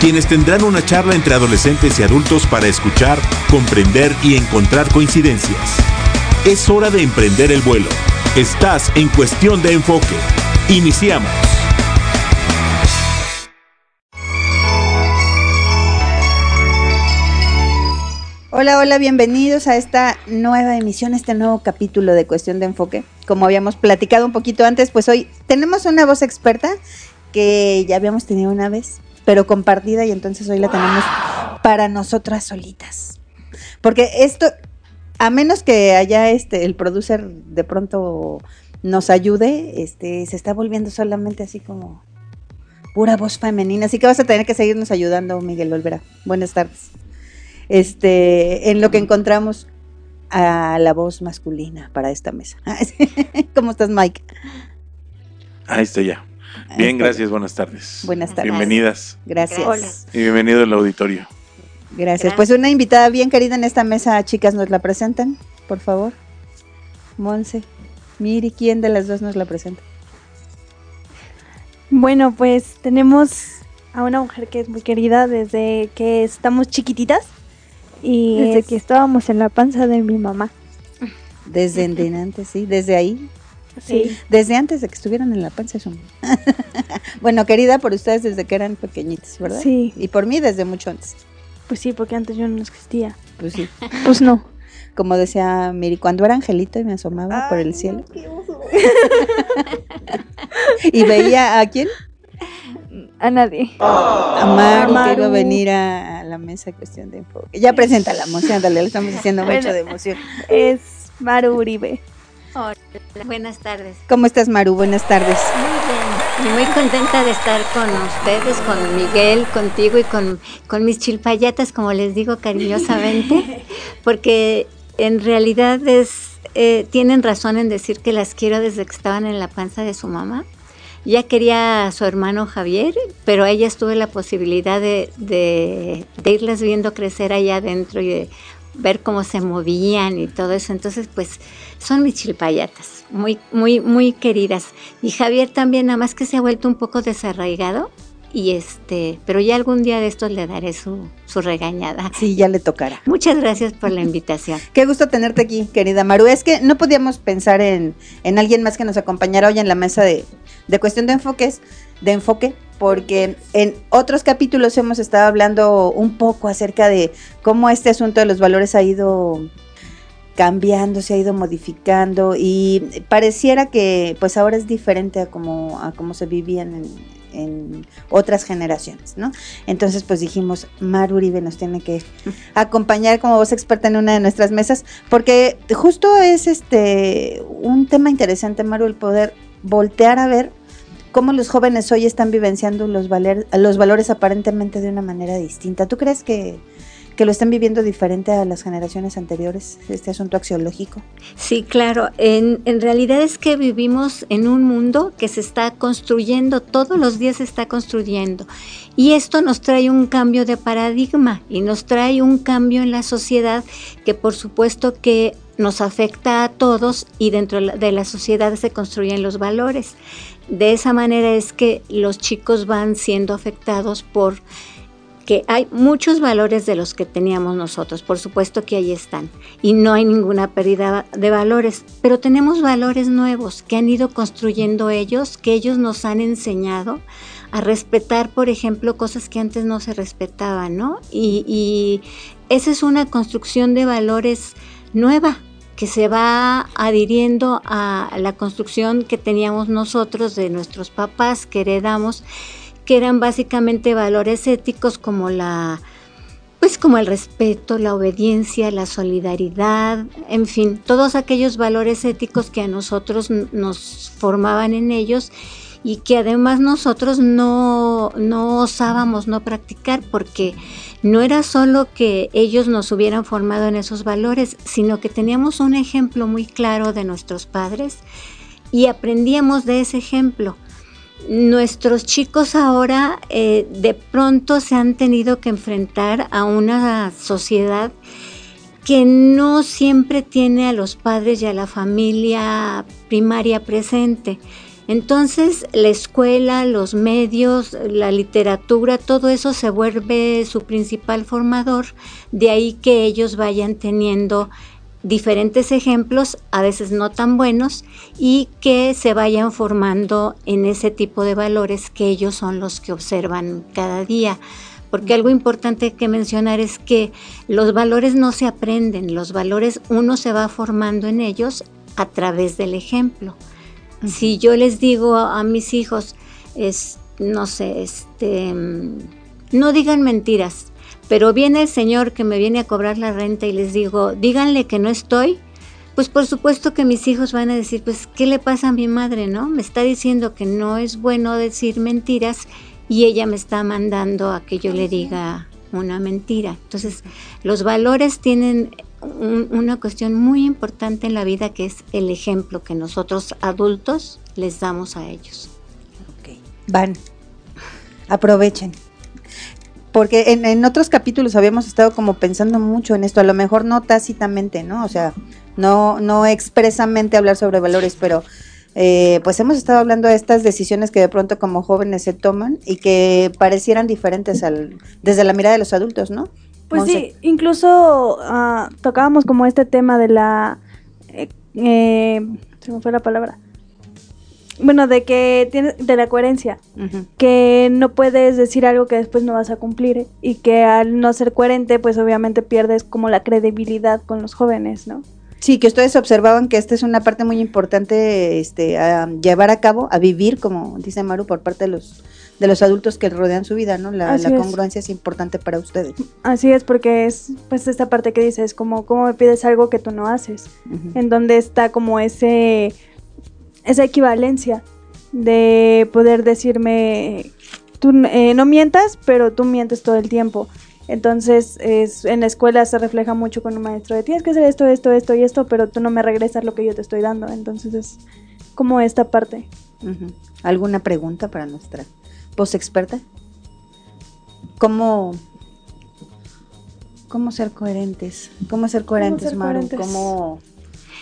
quienes tendrán una charla entre adolescentes y adultos para escuchar, comprender y encontrar coincidencias. Es hora de emprender el vuelo. Estás en cuestión de enfoque. Iniciamos. Hola, hola, bienvenidos a esta nueva emisión, este nuevo capítulo de Cuestión de Enfoque. Como habíamos platicado un poquito antes, pues hoy tenemos una voz experta que ya habíamos tenido una vez, pero compartida y entonces hoy la tenemos para nosotras solitas. Porque esto, a menos que haya este, el producer de pronto nos ayude, este, se está volviendo solamente así como pura voz femenina. Así que vas a tener que seguirnos ayudando, Miguel Olvera. Buenas tardes. Este, en lo que encontramos a la voz masculina para esta mesa. ¿Cómo estás, Mike? Ahí estoy ya. Bien, gracias, buenas tardes. Buenas tardes. Bienvenidas. Gracias. Hola. Y bienvenido al auditorio. Gracias. Pues una invitada bien querida en esta mesa, chicas, ¿nos la presentan? Por favor. Monse. Miri, ¿quién de las dos nos la presenta? Bueno, pues tenemos a una mujer que es muy querida desde que estamos chiquititas y desde Es- que estábamos en la panza de mi mamá. Desde en antes, sí, desde ahí. Sí. Desde antes de que estuvieran en la panza de su mamá. bueno, querida por ustedes desde que eran pequeñitos, ¿verdad? Sí, Y por mí desde mucho antes. pues sí, porque antes yo no existía. Pues sí. Pues no. Como decía Miri, cuando era angelito y me asomaba por el cielo. y veía a quién? A nadie. A Maru, que iba a Maru. venir a, a la mesa cuestión de enfoque. Ya presenta la emoción, ándale, le estamos haciendo mucho de emoción. Es Maru Uribe. Hola, buenas tardes. ¿Cómo estás, Maru? Buenas tardes. Muy bien. Y muy contenta de estar con ustedes, con Miguel, contigo y con, con mis chilpayatas, como les digo cariñosamente, porque en realidad es, eh, tienen razón en decir que las quiero desde que estaban en la panza de su mamá. Ya quería a su hermano Javier, pero a ellas tuve la posibilidad de, de, de irlas viendo crecer allá adentro y de ver cómo se movían y todo eso. Entonces, pues son mis chilpayatas, muy, muy, muy queridas. Y Javier también, nada más que se ha vuelto un poco desarraigado. Y este, pero ya algún día de estos le daré su, su regañada. Sí, ya le tocará. Muchas gracias por la invitación. Qué gusto tenerte aquí, querida Maru. Es que no podíamos pensar en, en alguien más que nos acompañara hoy en la mesa de, de cuestión de enfoques, de enfoque, porque en otros capítulos hemos estado hablando un poco acerca de cómo este asunto de los valores ha ido cambiando, se ha ido modificando y pareciera que pues ahora es diferente a como, a como se vivían en, en otras generaciones, ¿no? Entonces pues dijimos, Maru Uribe nos tiene que acompañar como voz experta en una de nuestras mesas, porque justo es este un tema interesante, Maru, el poder voltear a ver cómo los jóvenes hoy están vivenciando los, valer- los valores aparentemente de una manera distinta. ¿Tú crees que, que lo están viviendo diferente a las generaciones anteriores, este asunto axiológico? Sí, claro. En, en realidad es que vivimos en un mundo que se está construyendo, todos los días se está construyendo. Y esto nos trae un cambio de paradigma y nos trae un cambio en la sociedad que por supuesto que nos afecta a todos y dentro de la- sociedad se construyen los valores. De esa manera es que los chicos van siendo afectados por que hay muchos valores de los que teníamos nosotros, por supuesto que ahí están, y no hay ninguna pérdida de valores, pero tenemos valores nuevos que han ido construyendo ellos, que ellos nos han enseñado a respetar, por ejemplo, cosas que antes no se respetaban, ¿no? Y, y esa es una construcción de valores nueva que se va adhiriendo a la construcción que teníamos nosotros de nuestros papás, que heredamos, que eran básicamente valores éticos como la pues como el respeto, la obediencia, la solidaridad, en fin, todos aquellos valores éticos que a nosotros nos formaban en ellos y que además nosotros no, no osábamos no practicar porque no era solo que ellos nos hubieran formado en esos valores, sino que teníamos un ejemplo muy claro de nuestros padres y aprendíamos de ese ejemplo. Nuestros chicos ahora eh, de pronto se han tenido que enfrentar a una sociedad que no siempre tiene a los padres y a la familia primaria presente. Entonces la escuela, los medios, la literatura, todo eso se vuelve su principal formador, de ahí que ellos vayan teniendo diferentes ejemplos, a veces no tan buenos, y que se vayan formando en ese tipo de valores que ellos son los que observan cada día. Porque algo importante que mencionar es que los valores no se aprenden, los valores uno se va formando en ellos a través del ejemplo. Si yo les digo a, mis hijos, es, no sé, este, no digan mentiras, pero viene el señor que me viene a cobrar la renta y les digo, díganle que no estoy, pues por supuesto que mis hijos van a decir, pues, ¿qué le pasa a mi madre, no? Me está diciendo que no es bueno decir mentiras y ella me está mandando a que yo le diga una mentira. Entonces, los valores tienen una cuestión muy importante en la vida que es el ejemplo que nosotros adultos les damos a ellos. Van, aprovechen. Porque en, en, otros capítulos habíamos estado como pensando mucho en esto, a lo mejor no tácitamente, ¿no? O sea, no, no expresamente hablar sobre valores, pero eh, pues hemos estado hablando de estas decisiones que de pronto como jóvenes se toman y que parecieran diferentes al, desde la mirada de los adultos, ¿no? Pues sí, incluso uh, tocábamos como este tema de la... Eh, eh, se me fue la palabra. Bueno, de que tiene, de la coherencia, que no puedes decir algo que después no vas a cumplir y que al no ser coherente, pues obviamente pierdes como la credibilidad con los jóvenes, ¿no? Sí, que ustedes observaban que esta es una parte muy importante este, a llevar a cabo, a vivir, como dice Maru, por parte de los de los adultos que rodean su vida, ¿no? La, congruencia es. importante para ustedes. Así es, porque es pues esta parte que dices, como cómo me pides algo que tú no haces, en donde está como ese esa equivalencia de poder decirme, tú eh, no mientas, pero tú mientes todo el tiempo. Entonces, es, en la escuela se refleja mucho con un maestro de tienes que hacer esto, esto, esto y esto, pero tú no me regresas lo que yo te estoy dando. Entonces, es como esta parte. ¿Alguna pregunta para nuestra post experta? ¿Cómo, ¿Cómo ser coherentes? ¿Cómo ser coherentes, ¿Cómo ¿Cómo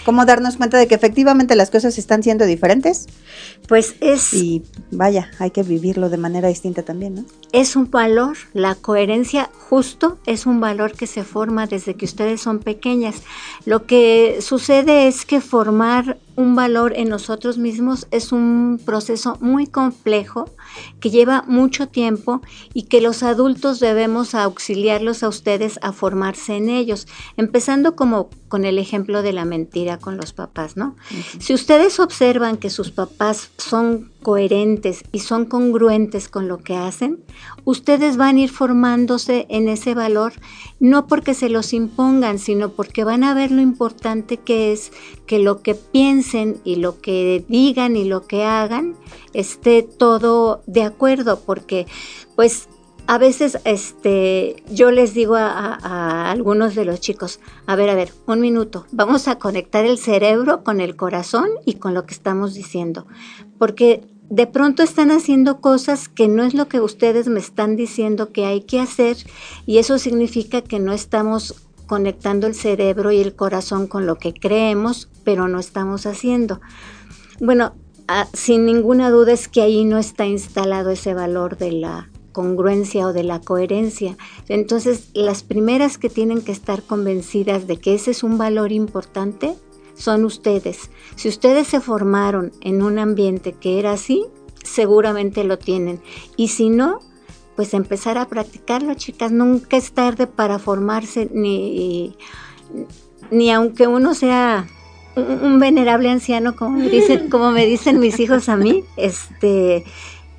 cómo darnos cuenta de que efectivamente las cosas están siendo diferentes. Pues es... Y vaya, hay que vivirlo de manera distinta también, ¿no? Es un valor, la coherencia justo es un valor que se forma desde que ustedes son pequeñas. Lo que sucede es que formar un valor en nosotros mismos es un proceso muy complejo que lleva mucho tiempo y que los adultos debemos auxiliarlos a ustedes a formarse en ellos, empezando como con el ejemplo de la mentira con los papás, ¿no? Si ustedes observan que sus papás son coherentes y son congruentes con lo que hacen, ustedes van a ir formándose en ese valor, no porque se los impongan, sino porque van a ver lo importante que es que lo que piensen y lo que digan y lo que hagan esté todo de acuerdo, porque pues a veces este, yo les digo a, algunos de los chicos, a ver, a ver, un minuto, vamos a conectar el cerebro con el corazón y con lo que estamos diciendo, porque de pronto están haciendo cosas que no es lo que ustedes me están diciendo que hay que hacer y eso significa que no estamos conectando el cerebro y el corazón con lo que creemos, pero no estamos haciendo. Bueno, ah, sin ninguna duda es que ahí no está instalado ese valor de la congruencia o de la coherencia. Entonces, las primeras que tienen que estar convencidas de que ese es un valor importante son ustedes. Si ustedes se formaron en un ambiente que era así, seguramente lo tienen. Y si no, pues empezar a practicarlo, chicas. Nunca es tarde para formarse, ni, ni aunque uno sea un, venerable anciano, como me dicen, como me dicen mis hijos a mí, este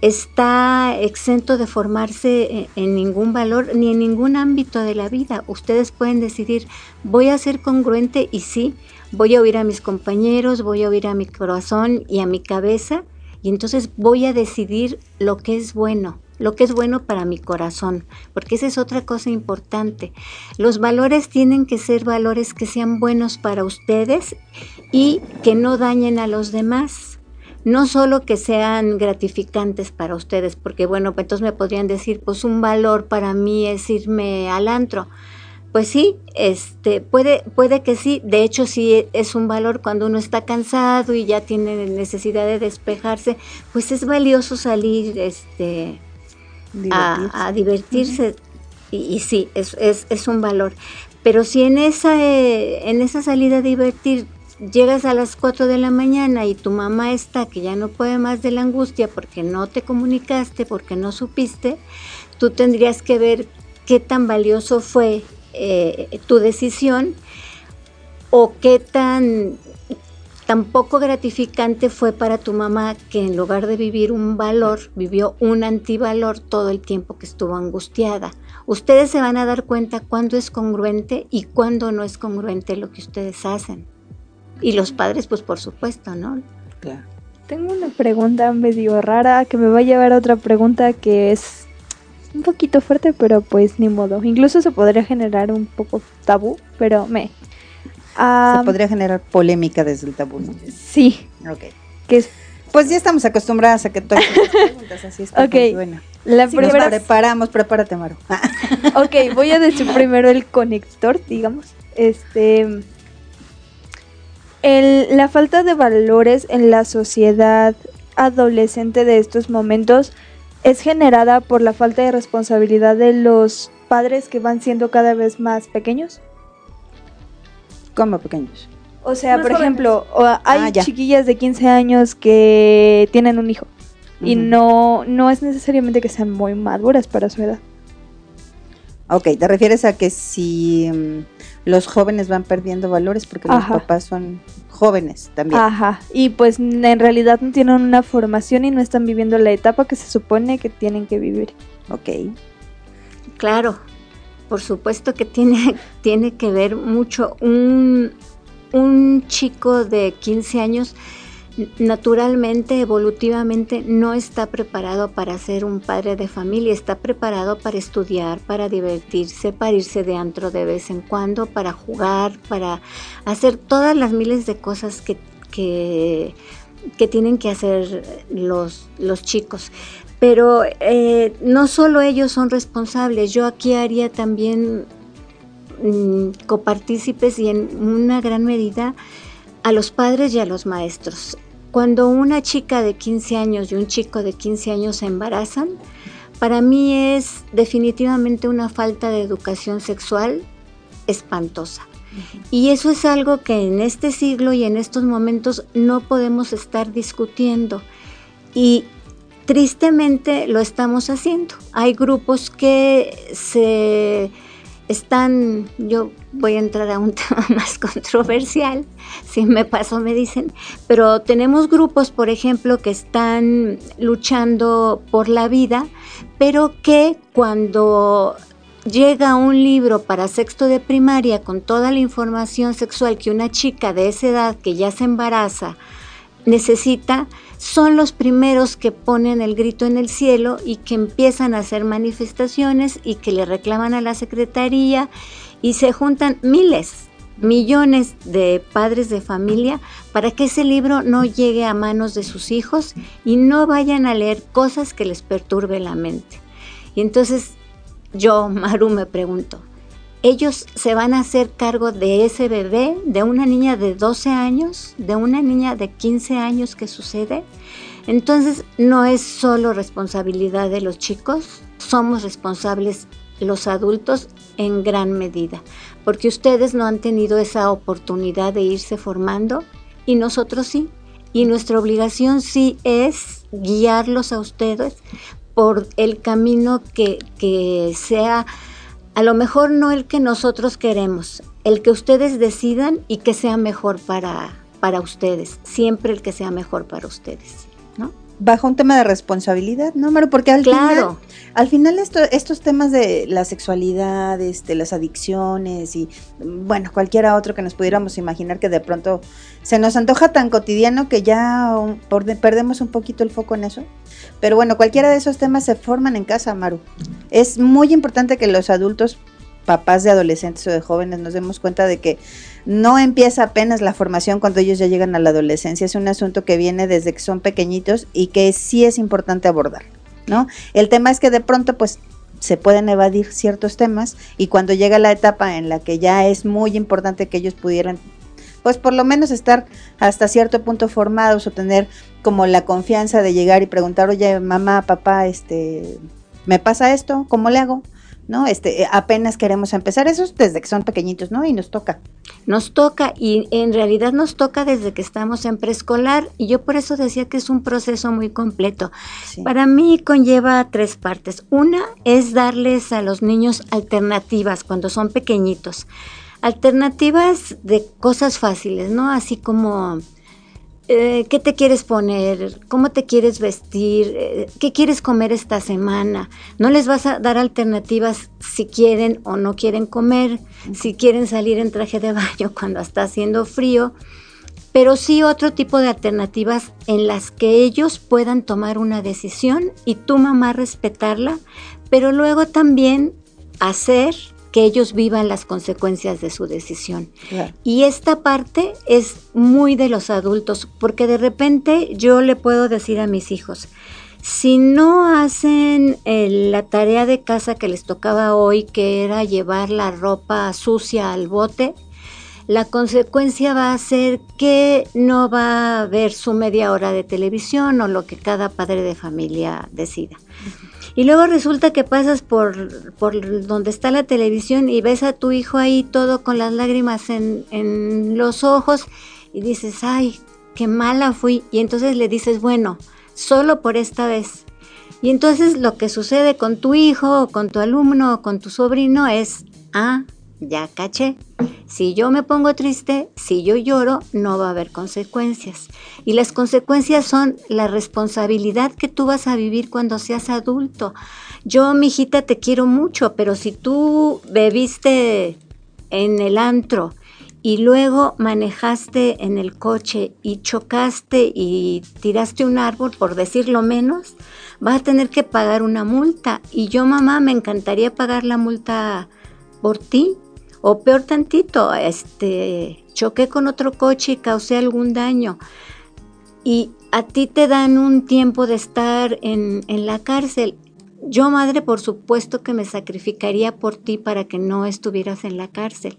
está exento de formarse en, ningún valor ni en ningún ámbito de la vida. Ustedes pueden decidir, voy a ser congruente y sí, voy a oír a mis compañeros, voy a oír a mi corazón y a mi cabeza y entonces voy a decidir lo que es bueno lo que es bueno para mi corazón, porque esa es otra cosa importante. Los valores tienen que ser valores que sean buenos para ustedes y que no dañen a los demás. No solo que sean gratificantes para ustedes, porque bueno, pues entonces me podrían decir, pues un valor para mí es irme al antro. Pues sí, este, puede, puede que sí, de hecho sí es un valor cuando uno está cansado y ya tiene necesidad de despejarse, pues es valioso salir, este, a, divertirse. y, sí, es, es, un valor. Pero si en esa, eh, en esa salida a divertir llegas a las 4 de la mañana y tu mamá está que ya no puede más de la angustia porque no te comunicaste, porque no supiste, tú tendrías que ver qué tan valioso fue eh, tu decisión o qué tan Tampoco gratificante fue para tu mamá que en lugar de vivir un valor, vivió un antivalor todo el tiempo que estuvo angustiada. Ustedes se van a dar cuenta cuándo es congruente y cuándo no es congruente lo que ustedes hacen. Y los padres, pues por supuesto, ¿no? Claro. Tengo una pregunta medio rara que me va a llevar a otra pregunta que es un poquito fuerte, pero pues ni modo. Incluso se podría generar un poco tabú, pero me, se podría generar polémica desde el tabú, ¿no? Sí. Ok. pues ya estamos acostumbradas a que todas las preguntas, así es que pues, bueno. La primera... Nos preparamos, prepárate, Maru. ok, voy a decir primero el conector, digamos. Este... El, la falta de valores en la sociedad adolescente de estos momentos es generada por la falta de responsabilidad de los padres que van siendo cada vez más pequeños. ¿Cómo pequeños? O sea, por ejemplo, hay ah, chiquillas de 15 años que tienen un hijo y no, no es necesariamente que sean muy maduras para su edad. Ok, ¿te refieres a que si mm, los jóvenes van perdiendo valores porque los papás son jóvenes también? Ajá, y pues en realidad no tienen una formación y no están viviendo la etapa que se supone que tienen que vivir. Ok. Claro, por supuesto que tiene, tiene que ver mucho. Un, un chico de 15 años naturalmente, evolutivamente, no está preparado para ser un padre de familia, está preparado para estudiar, para divertirse, para irse de antro de vez en cuando, para jugar, para hacer todas las miles de cosas que, que, tienen que hacer los, los chicos. Pero eh, no solo ellos son responsables, yo aquí haría también mm, copartícipes y en una gran medida a los padres y a los maestros. Cuando una chica de 15 años y un chico de 15 años se embarazan, para mí es definitivamente una falta de educación sexual espantosa. Y eso es algo que en este siglo y en estos momentos no podemos estar discutiendo. Y Tristemente lo estamos haciendo. Hay grupos que se están, yo voy a entrar a un tema más controversial, si me paso me dicen, pero tenemos grupos, por ejemplo, que están luchando por la vida, pero que cuando llega un libro para sexto de primaria con toda la información sexual que una chica de esa edad que ya se embaraza necesita, son los primeros que ponen el grito en el cielo y que empiezan a hacer manifestaciones y que le reclaman a la Secretaría y se juntan miles, millones de padres de familia para que ese libro no llegue a manos de sus hijos y no vayan a leer cosas que les perturbe la mente. Y entonces yo, Maru, me pregunto, ellos se van a hacer cargo de ese bebé, de una niña de 12 años, de una niña de 15 años que sucede. Entonces no es solo responsabilidad de los chicos, somos responsables los adultos en gran medida, porque ustedes no han tenido esa oportunidad de irse formando y nosotros sí. Y nuestra obligación sí es guiarlos a ustedes por el camino que, que sea a lo mejor no el que nosotros queremos, el que ustedes decidan y que sea mejor para, para ustedes, siempre el que sea mejor para ustedes. Bajo un tema de responsabilidad, ¿no, Maru? Porque al final, al final estos temas de la sexualidad, este, las adicciones y, bueno, cualquiera otro que nos pudiéramos imaginar que de pronto se nos antoja tan cotidiano que ya perdemos un poquito el foco en eso. Pero bueno, cualquiera de esos temas se forman en casa, Maru. Es muy importante que los adultos, papás de adolescentes o de jóvenes, nos demos cuenta de que no empieza apenas la formación cuando ellos ya llegan a la adolescencia. Es un asunto que viene desde que son pequeñitos y que sí es importante abordar, ¿no? El tema es que de pronto, pues, se pueden evadir ciertos temas y cuando llega la etapa en la que ya es muy importante que ellos pudieran pues por lo menos estar hasta cierto punto formados o tener como la confianza de llegar y preguntar, oye, mamá, papá, este, ¿me pasa esto? ¿Cómo le hago? ¿No? Este, eh, apenas queremos empezar, eso desde que son pequeñitos, ¿no? Y nos toca. Nos toca y en realidad nos toca desde que estamos en preescolar y yo por eso decía que es un proceso muy completo. Para mí conlleva tres partes. Una es darles a los niños alternativas cuando son pequeñitos alternativas de cosas fáciles, ¿no? Así como, eh, ¿qué te quieres poner? ¿Cómo te quieres vestir? Eh, ¿Qué quieres comer esta semana? No les vas a dar alternativas si quieren o no quieren comer, si quieren salir en traje de baño cuando está haciendo frío, pero sí otro tipo de alternativas en las que ellos puedan tomar una decisión y tu mamá respetarla, pero luego también hacer que ellos vivan las consecuencias de su decisión. Y esta parte es muy de los adultos, porque de repente yo le puedo decir a mis hijos, si no hacen eh, la tarea de casa que les tocaba hoy, que era llevar la ropa sucia al bote, la consecuencia va a ser que no va a haber su media hora de televisión o lo que cada padre de familia decida. Y luego resulta que pasas por, por donde está la televisión y ves a tu hijo ahí todo con las lágrimas en, en los ojos y dices, ay, qué mala fui. Y entonces le dices, bueno, solo por esta vez. Y entonces lo que sucede con tu hijo, o con tu alumno, o con tu sobrino es, ah, ya caché. Si yo me pongo triste, si yo lloro, no va a haber consecuencias. Y las consecuencias son la responsabilidad que tú vas a vivir cuando seas adulto. Yo, mi hijita, te quiero mucho, pero si tú bebiste en el antro y luego manejaste en el coche y chocaste y tiraste un árbol, por decirlo menos, vas a tener que pagar una multa. Y yo, mamá, me encantaría pagar la multa por ti, o peor tantito, este, choqué con otro coche y causé algún daño. Y a ti te dan un tiempo de estar en, en la cárcel. Yo, madre, por supuesto que me sacrificaría por ti para que no estuvieras en la cárcel.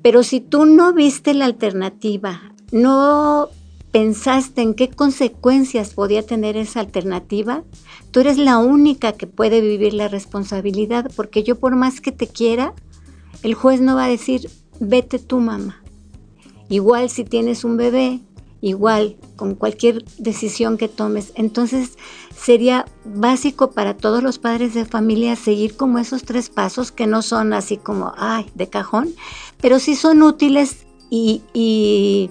Pero si tú no viste la alternativa, no pensaste en qué consecuencias podía tener esa alternativa, tú eres la única que puede vivir la responsabilidad, porque yo por más que te quiera, el juez no va a decir, vete tú mamá. Igual si tienes un bebé, igual con cualquier decisión que tomes. Entonces sería básico para todos los padres de familia seguir como esos tres pasos que no son así como, ay, de cajón, pero sí son útiles y, y,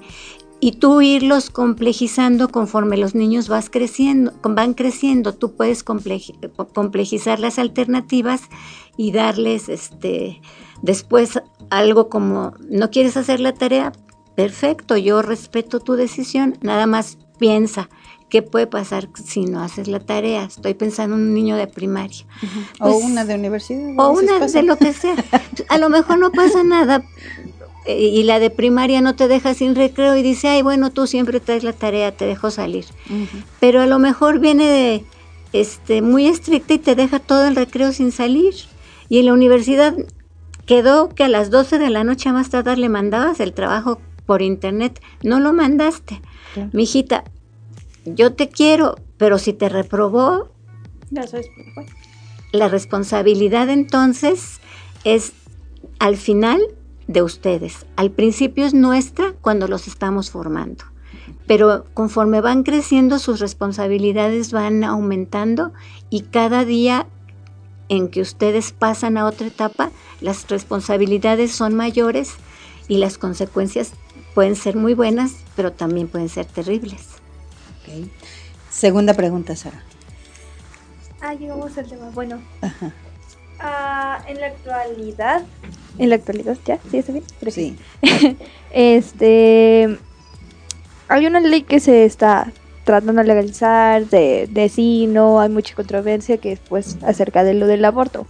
y tú irlos complejizando conforme los niños vas creciendo, van creciendo. Tú puedes complejizar las alternativas y darles este Después algo como, ¿no quieres hacer la tarea? Perfecto, yo respeto tu decisión, nada más piensa. ¿Qué puede pasar si no haces la tarea? Estoy pensando en un niño de primaria. o pues, una de universidad. O una de lo que sea. A lo mejor no pasa nada, eh, y la de primaria no te deja sin recreo y dice, ay, bueno, tú siempre traes la tarea, te dejo salir. Pero a lo mejor viene de, este, muy estricta y te deja todo el recreo sin salir. Y en la universidad quedó que a las 12 de la noche más tarde le mandabas el trabajo por internet. No lo mandaste. Mi hijita, yo te quiero, pero si te reprobó, la responsabilidad entonces es al final de ustedes. Al principio es nuestra cuando los estamos formando. Pero conforme van creciendo, sus responsabilidades van aumentando y cada día en que ustedes pasan a otra etapa, las responsabilidades son mayores y las consecuencias pueden ser muy buenas, pero también pueden ser terribles. Segunda pregunta, Sara. Ah, llegamos al tema. Bueno, ah, en la actualidad, en la actualidad, ¿ya? ¿Sí está bien? Sí. este, hay una ley que se está tratando de legalizar, de, de sí, no, hay mucha controversia que es pues acerca de lo del aborto.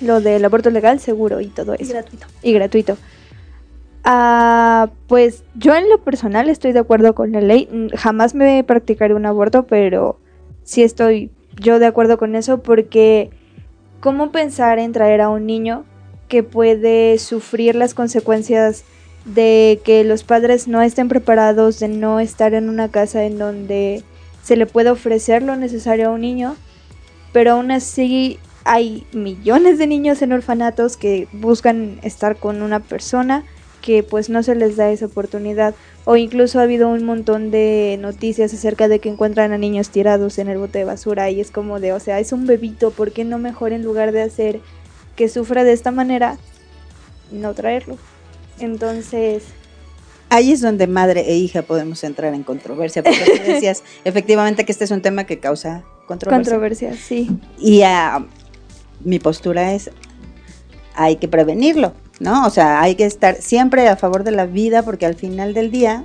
Lo del aborto legal, seguro y todo eso. Y gratuito. Y gratuito. Ah, pues yo en lo personal estoy de acuerdo con la ley. Mm, Jamás me practicaré un aborto, pero sí estoy yo de acuerdo con eso porque ¿cómo pensar en traer a un niño que puede sufrir las consecuencias de que los padres no estén preparados, de no estar en una casa en donde se le puede ofrecer lo necesario a un niño, pero aún así hay millones de niños en orfanatos que buscan estar con una persona que pues no se les da esa oportunidad o incluso ha habido un montón de noticias acerca de que encuentran a niños tirados en el bote de basura y es como de, o sea, es un bebito, ¿por qué no mejor en lugar de hacer que sufra de esta manera, no traerlo? Entonces, Ahí es donde madre e hija podemos entrar en controversia, porque tú decías efectivamente que este es un tema que causa controversia. controversia, sí. Y ah, mi postura es, hay que prevenirlo, ¿no? O sea, hay que estar siempre a favor de la vida porque al final del día,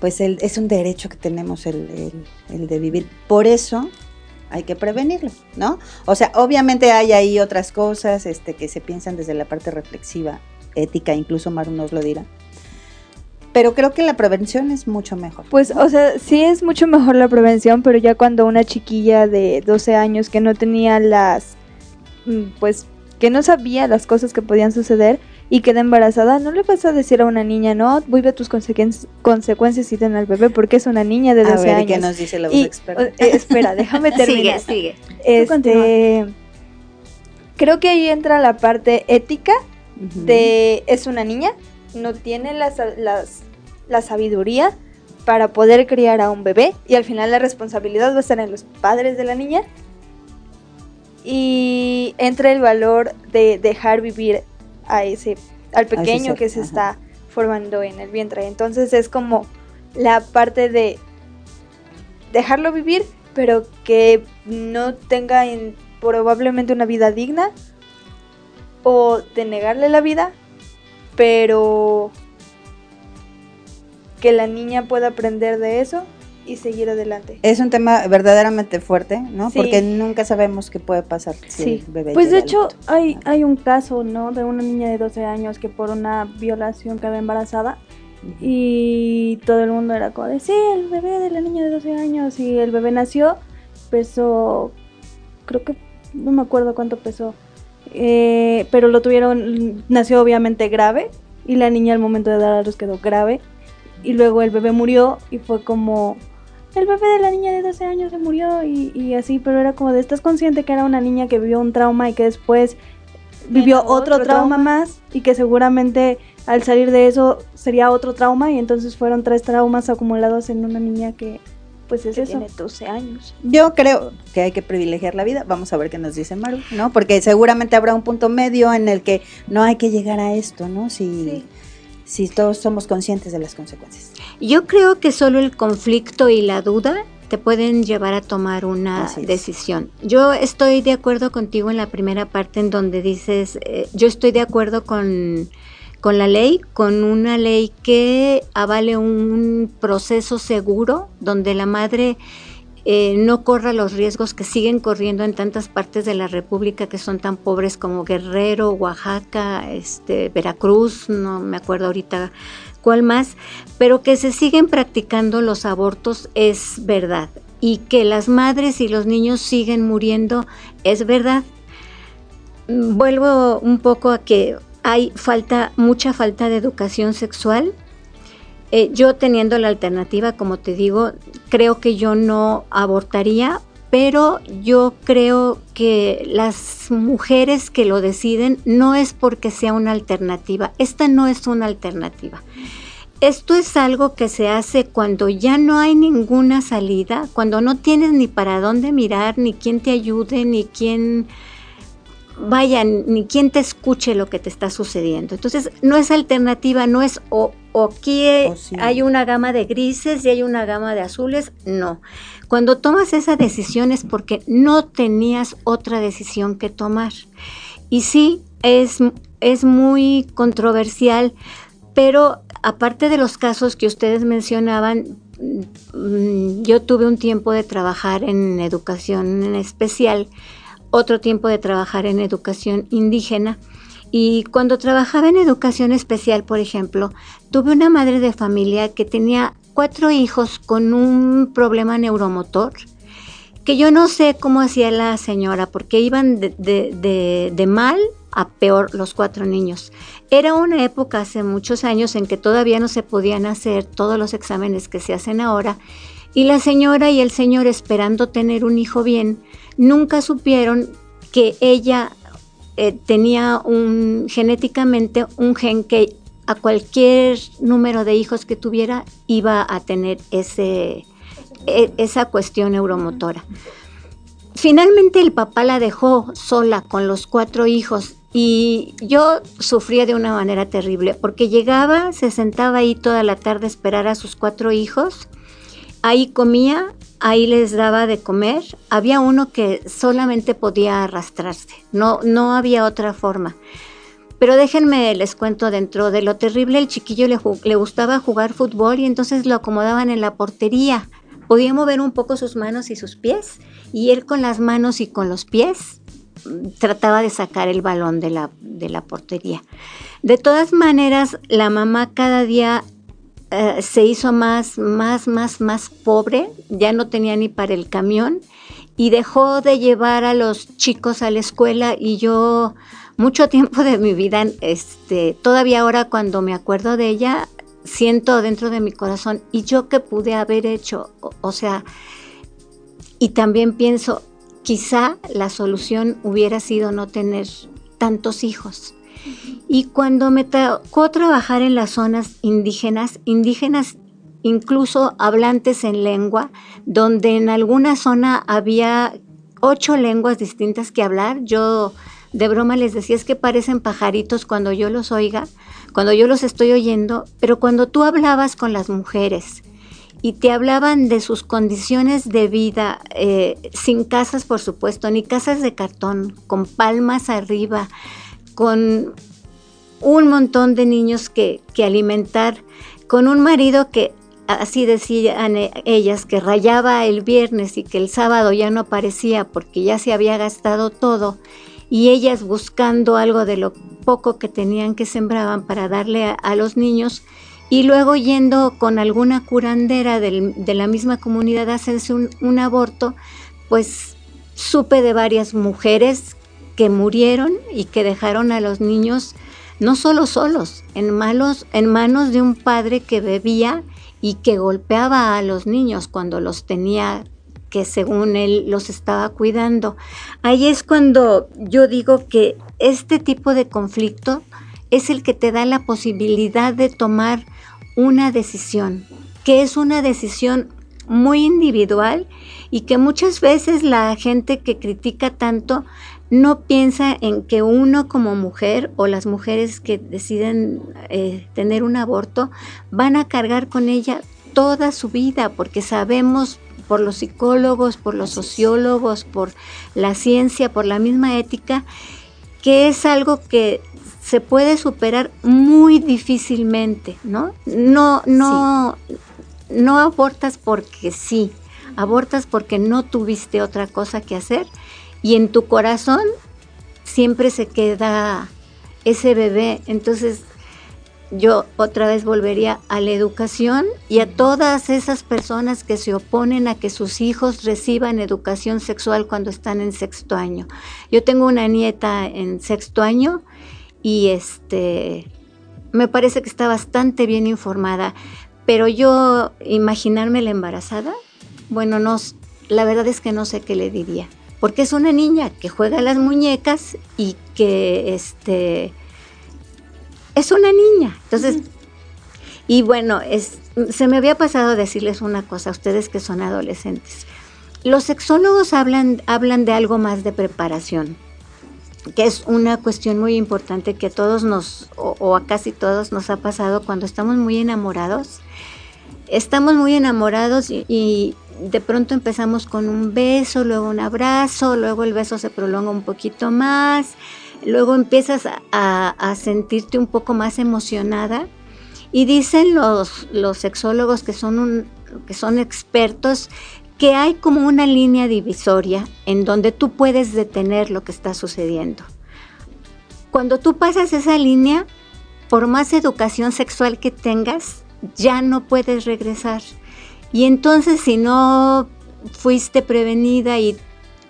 pues el- es un derecho que tenemos el, el- el de vivir. Por eso hay que prevenirlo, ¿no? O sea, obviamente hay ahí otras cosas este, que se piensan desde la parte reflexiva, ética, incluso Maru nos lo dirá. Pero creo que la prevención es mucho mejor. Pues, o sea, sí es mucho mejor la prevención, pero ya cuando una chiquilla de 12 años que no tenía las, mm, pues, que no sabía las cosas que podían suceder y queda embarazada, no le vas a decir a una niña, no, vive tus consecuencias, consecuencias y ten al bebé, porque es una niña de 12 a ver, años. ¿qué nos dice la voz Y, experta? eh, espera, déjame terminar. Sigue, sigue. Este, creo que ahí entra la parte ética De es una niña, no tiene la, sa- las- la sabiduría para poder criar a un bebé y al final la responsabilidad va a estar en los padres de la niña y entra el valor de dejar vivir a ese al pequeño que se ajá. está formando en el vientre. Entonces es como la parte de dejarlo vivir, pero que no tenga en- probablemente una vida digna o de negarle la vida, pero que la niña pueda aprender de eso y seguir adelante. Es un tema verdaderamente fuerte, ¿no? Sí. Porque nunca sabemos qué puede pasar si Sí. el bebé Pues de hecho hay, hay un caso, ¿no? De una niña de 12 años que por una violación quedó embarazada y todo el mundo era como de, sí, el bebé de la niña de 12 años y el bebé nació, pesó, creo que, no me acuerdo cuánto pesó, eh, pero lo tuvieron, nació obviamente grave y la niña al momento de dar a luz quedó grave y luego el bebé murió y fue como, el bebé de la niña de 12 años se murió y, y así, pero era como de, ¿estás consciente que era una niña que vivió un trauma y que después vivió otro, otro trauma, trauma? más y que seguramente al salir de eso sería otro trauma y entonces fueron tres traumas acumulados en una niña que pues es Que eso. tiene 12 años. Yo creo que hay que privilegiar la vida. Vamos a ver qué nos dice Maru, ¿no? Porque seguramente habrá un punto medio en el que no hay que llegar a esto, ¿no? Si, si todos somos conscientes de las consecuencias. Yo creo que solo el conflicto y la duda te pueden llevar a tomar una decisión. Yo estoy de acuerdo contigo en la primera parte en donde dices, eh, yo estoy de acuerdo con, con la ley, con una ley que avale un proceso seguro donde la madre eh, no corra los riesgos que siguen corriendo en tantas partes de la República que son tan pobres como Guerrero, Oaxaca, este, Veracruz, no me acuerdo ahorita cuál más, pero que se siguen practicando los abortos es verdad y que las madres y los niños siguen muriendo es verdad. Mm, Vuelvo un poco a que hay falta, mucha falta de educación sexual. Eh, yo teniendo la alternativa, como te digo, creo que yo no abortaría, pero yo creo que las mujeres que lo deciden no es porque sea una alternativa. Esta no es una alternativa. Esto es algo que se hace cuando ya no hay ninguna salida, cuando no tienes ni para dónde mirar, ni quien te ayude, ni quien vaya, ni quien te escuche lo que te está sucediendo. Entonces, no es alternativa, no es o, o aquí sí. hay una gama de grises y hay una gama de azules, no. Cuando tomas esa decisión es porque no tenías otra decisión que tomar. Y sí, es, es muy controversial, pero aparte de los casos que ustedes mencionaban, mm, yo tuve un tiempo de trabajar en educación especial, otro tiempo de trabajar en educación indígena. Y cuando trabajaba en educación especial, por ejemplo, tuve una madre de familia que tenía cuatro hijos con un problema neuromotor, que yo no sé cómo hacía la señora, porque iban de, mal a peor los cuatro niños. Era una época hace muchos años en que todavía no se podían hacer todos los exámenes que se hacen ahora, y la señora y el señor esperando tener un hijo bien, nunca supieron que ella eh, tenía un genéticamente un gen que a cualquier número de hijos que tuviera iba a tener e, esa cuestión neuromotora. Finalmente el papá la dejó sola con los cuatro hijos y yo sufría de una manera terrible porque llegaba, se sentaba ahí toda la tarde a esperar a sus cuatro hijos, ahí comía, ahí les daba de comer, había uno que solamente podía arrastrarse, no, no había otra forma. Pero déjenme, les cuento, dentro de lo terrible, el chiquillo le, le, gustaba jugar fútbol y entonces lo acomodaban en la portería. Podía mover un poco sus manos y sus pies y él con las manos y con los pies mm, trataba de sacar el balón de la, de la portería. De todas maneras, la mamá cada día eh, se hizo más, más, más, más pobre, ya no tenía ni para el camión y dejó de llevar a los chicos a la escuela y yo mucho tiempo de mi vida, este, todavía ahora cuando me acuerdo de ella, siento dentro de mi corazón, ¿y yo qué pude haber hecho? O, sea, y también pienso, quizá la solución hubiera sido no tener tantos hijos. Y cuando me tocó trabajar en las zonas indígenas, indígenas incluso hablantes en lengua, donde en alguna zona había ocho lenguas distintas que hablar, yo de broma les decía, es que parecen pajaritos cuando yo los oiga, cuando yo los estoy oyendo, pero cuando tú hablabas con las mujeres y te hablaban de sus condiciones de vida, eh, sin casas, por supuesto, ni casas de cartón, con palmas arriba, con un montón de niños que, alimentar, con un marido que así decían e, ellas, que rayaba el viernes y que el sábado ya no aparecía porque ya se había gastado todo y ellas buscando algo de lo poco que tenían que sembraban para darle a, los niños y luego yendo con alguna curandera de la misma comunidad a hacerse un, aborto, pues supe de varias mujeres que murieron y que dejaron a los niños no solo solos, en, malos, en manos de un padre que bebía y que golpeaba a los niños cuando los tenía que según él los estaba cuidando. Ahí es cuando yo digo que este tipo de conflicto es el que te da la posibilidad de tomar una decisión, que es una decisión muy individual y que muchas veces la gente que critica tanto no piensa en que uno como mujer o las mujeres que deciden eh, tener un aborto van a cargar con ella toda su vida porque sabemos por los psicólogos, por los sociólogos, por la ciencia, por la misma ética, que es algo que se puede superar muy difícilmente, ¿no? No, no, no abortas porque sí, abortas porque no tuviste otra cosa que hacer y en tu corazón siempre se queda ese bebé. Entonces, yo otra vez volvería a la educación y a todas esas personas que se oponen a que sus hijos reciban educación sexual cuando están en sexto año. Yo tengo una nieta en sexto año y este me parece que está bastante bien informada, pero yo imaginarme la embarazada, bueno, no la verdad es que no sé qué le diría, porque es una niña que juega a las muñecas y que este es una niña. Entonces, y bueno, es, se me había pasado decirles una cosa a ustedes que son adolescentes. Los sexólogos hablan, hablan de algo más de preparación, que es una cuestión muy importante que a todos nos, o, a casi todos nos ha pasado cuando estamos muy enamorados. Estamos muy enamorados y de pronto empezamos con un beso, luego un abrazo, luego el beso se prolonga un poquito más, luego empiezas a, sentirte un poco más emocionada y dicen los, los sexólogos que son que son expertos, que hay como una línea divisoria en donde tú puedes detener lo que está sucediendo. Cuando tú pasas esa línea, por más educación sexual que tengas, ya no puedes regresar. Y entonces si no fuiste prevenida y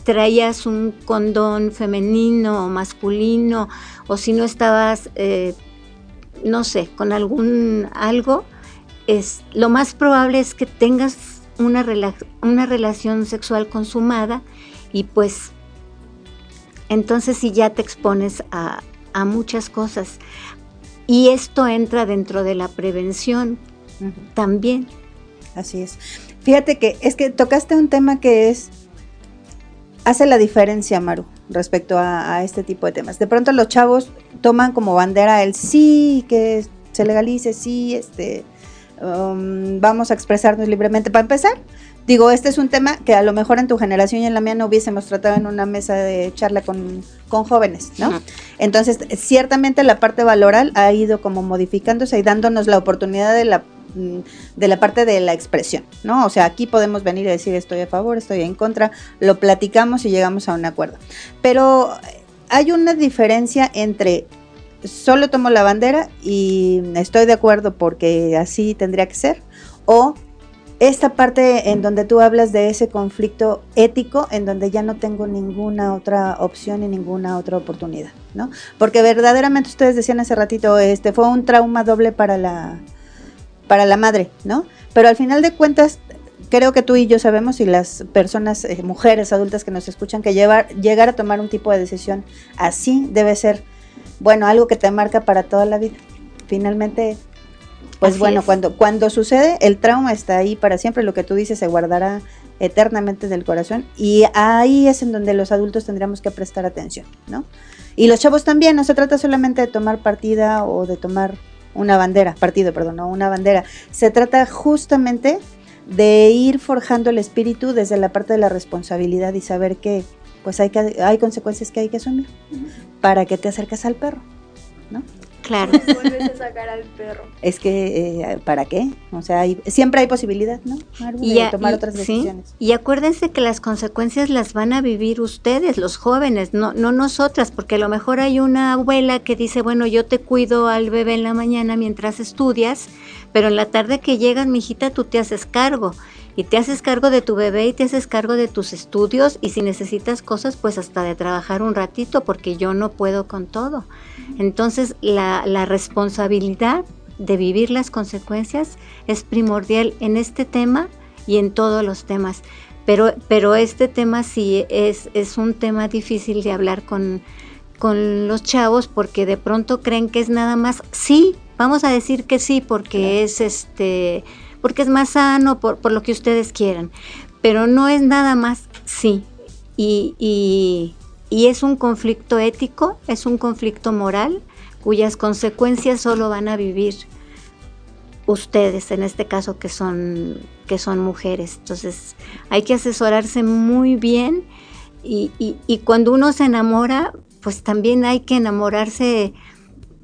traías un condón femenino o masculino, o si no estabas, eh, no sé, con algún algo, es, lo más probable es que tengas una, una relación sexual consumada y pues entonces si ya te expones a, a muchas cosas. Y esto entra dentro de la prevención también. Así es. Fíjate que es que tocaste un tema que es, hace la diferencia, Maru, respecto a, este tipo de temas. De pronto los chavos toman como bandera el sí, que se legalice, sí, este, um, vamos a expresarnos libremente. Para empezar, digo, este es un tema que a lo mejor en tu generación y en la mía no hubiésemos tratado en una mesa de charla con, jóvenes, ¿no? Entonces, ciertamente la parte valoral ha ido como modificándose y dándonos la oportunidad de la de la parte de la expresión, ¿no? O sea, aquí podemos venir y decir estoy a favor, estoy en contra, lo platicamos y llegamos a un acuerdo. Pero hay una diferencia entre solo tomo la bandera y estoy de acuerdo porque así tendría que ser, o esta parte en donde tú hablas de ese conflicto ético, en donde ya no tengo ninguna otra opción y ninguna otra oportunidad, ¿no? Porque verdaderamente ustedes decían hace ratito, este fue un trauma doble para la, para la madre, ¿no? Pero al final de cuentas, creo que tú y yo sabemos y las personas, eh, mujeres adultas que nos escuchan, que llevar, llegar a tomar un tipo de decisión así debe ser, bueno, algo que te marca para toda la vida. Finalmente, pues bueno, cuando, cuando sucede, el trauma está ahí para siempre, lo que tú dices se guardará eternamente en el corazón y ahí es en donde los adultos tendríamos que prestar atención, ¿no? Y los chavos también, no se trata solamente de tomar partida o de tomar una bandera, partido, perdón, no una bandera. Se trata justamente de ir forjando el espíritu desde la parte de la responsabilidad y saber que pues hay, que, hay consecuencias que hay que asumir para que te acerques al perro, ¿no? Claro. Vuelves a sacar al perro. Es que, eh, ¿para qué? O sea, siempre hay posibilidad, ¿no? y tomar otras decisiones. Y acuérdense que las consecuencias las van a vivir ustedes, los jóvenes, no, no nosotras, porque a lo mejor hay una abuela que dice, bueno, yo te cuido al bebé en la mañana mientras estudias, pero en la tarde que llegan, mi hijita, tú te haces cargo y te haces cargo de tu bebé y te haces cargo de tus estudios y si necesitas cosas, pues hasta de trabajar un ratito porque yo no puedo con todo. Entonces la, responsabilidad de vivir las consecuencias es primordial en este tema y en todos los temas. Pero, pero este tema sí es, es un tema difícil de hablar con, con los chavos porque de pronto creen que es nada más sí, vamos a decir que sí porque es este porque es más sano, por, por, lo que ustedes quieran. Pero no es nada más sí. Y, y, y es un conflicto ético, es un conflicto moral, cuyas consecuencias solo van a vivir ustedes, en este caso que son, que son mujeres. Entonces hay que asesorarse muy bien y, y, y cuando uno se enamora, pues también hay que enamorarse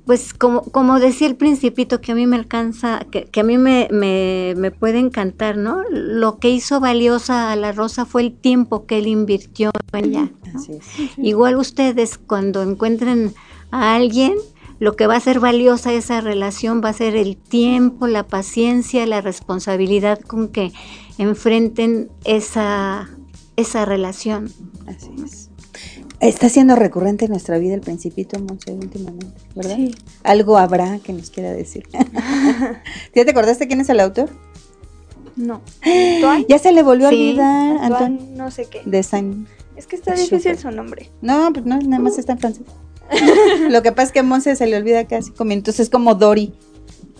pues como, como decía el principito que a mí me alcanza, que, a mí me, me, puede encantar, ¿no? Lo que hizo valiosa a la rosa fue el tiempo que él invirtió en ella. Igual ustedes cuando encuentren a alguien, lo que va a ser valiosa esa relación va a ser el tiempo, la paciencia, la responsabilidad con que enfrenten esa, esa relación. Así es. Está siendo recurrente en nuestra vida el principito, Monse, últimamente, ¿verdad? Sí. Algo habrá que nos quiera decir. ¿Ya te acordaste quién es el autor? No. Ya se le volvió a olvidar. Antoine, no sé qué. De Saint. Es que está difícil su nombre. No, pues no, nada más está en francés. Lo que pasa es que a Monse se le olvida casi como entonces es como Dory.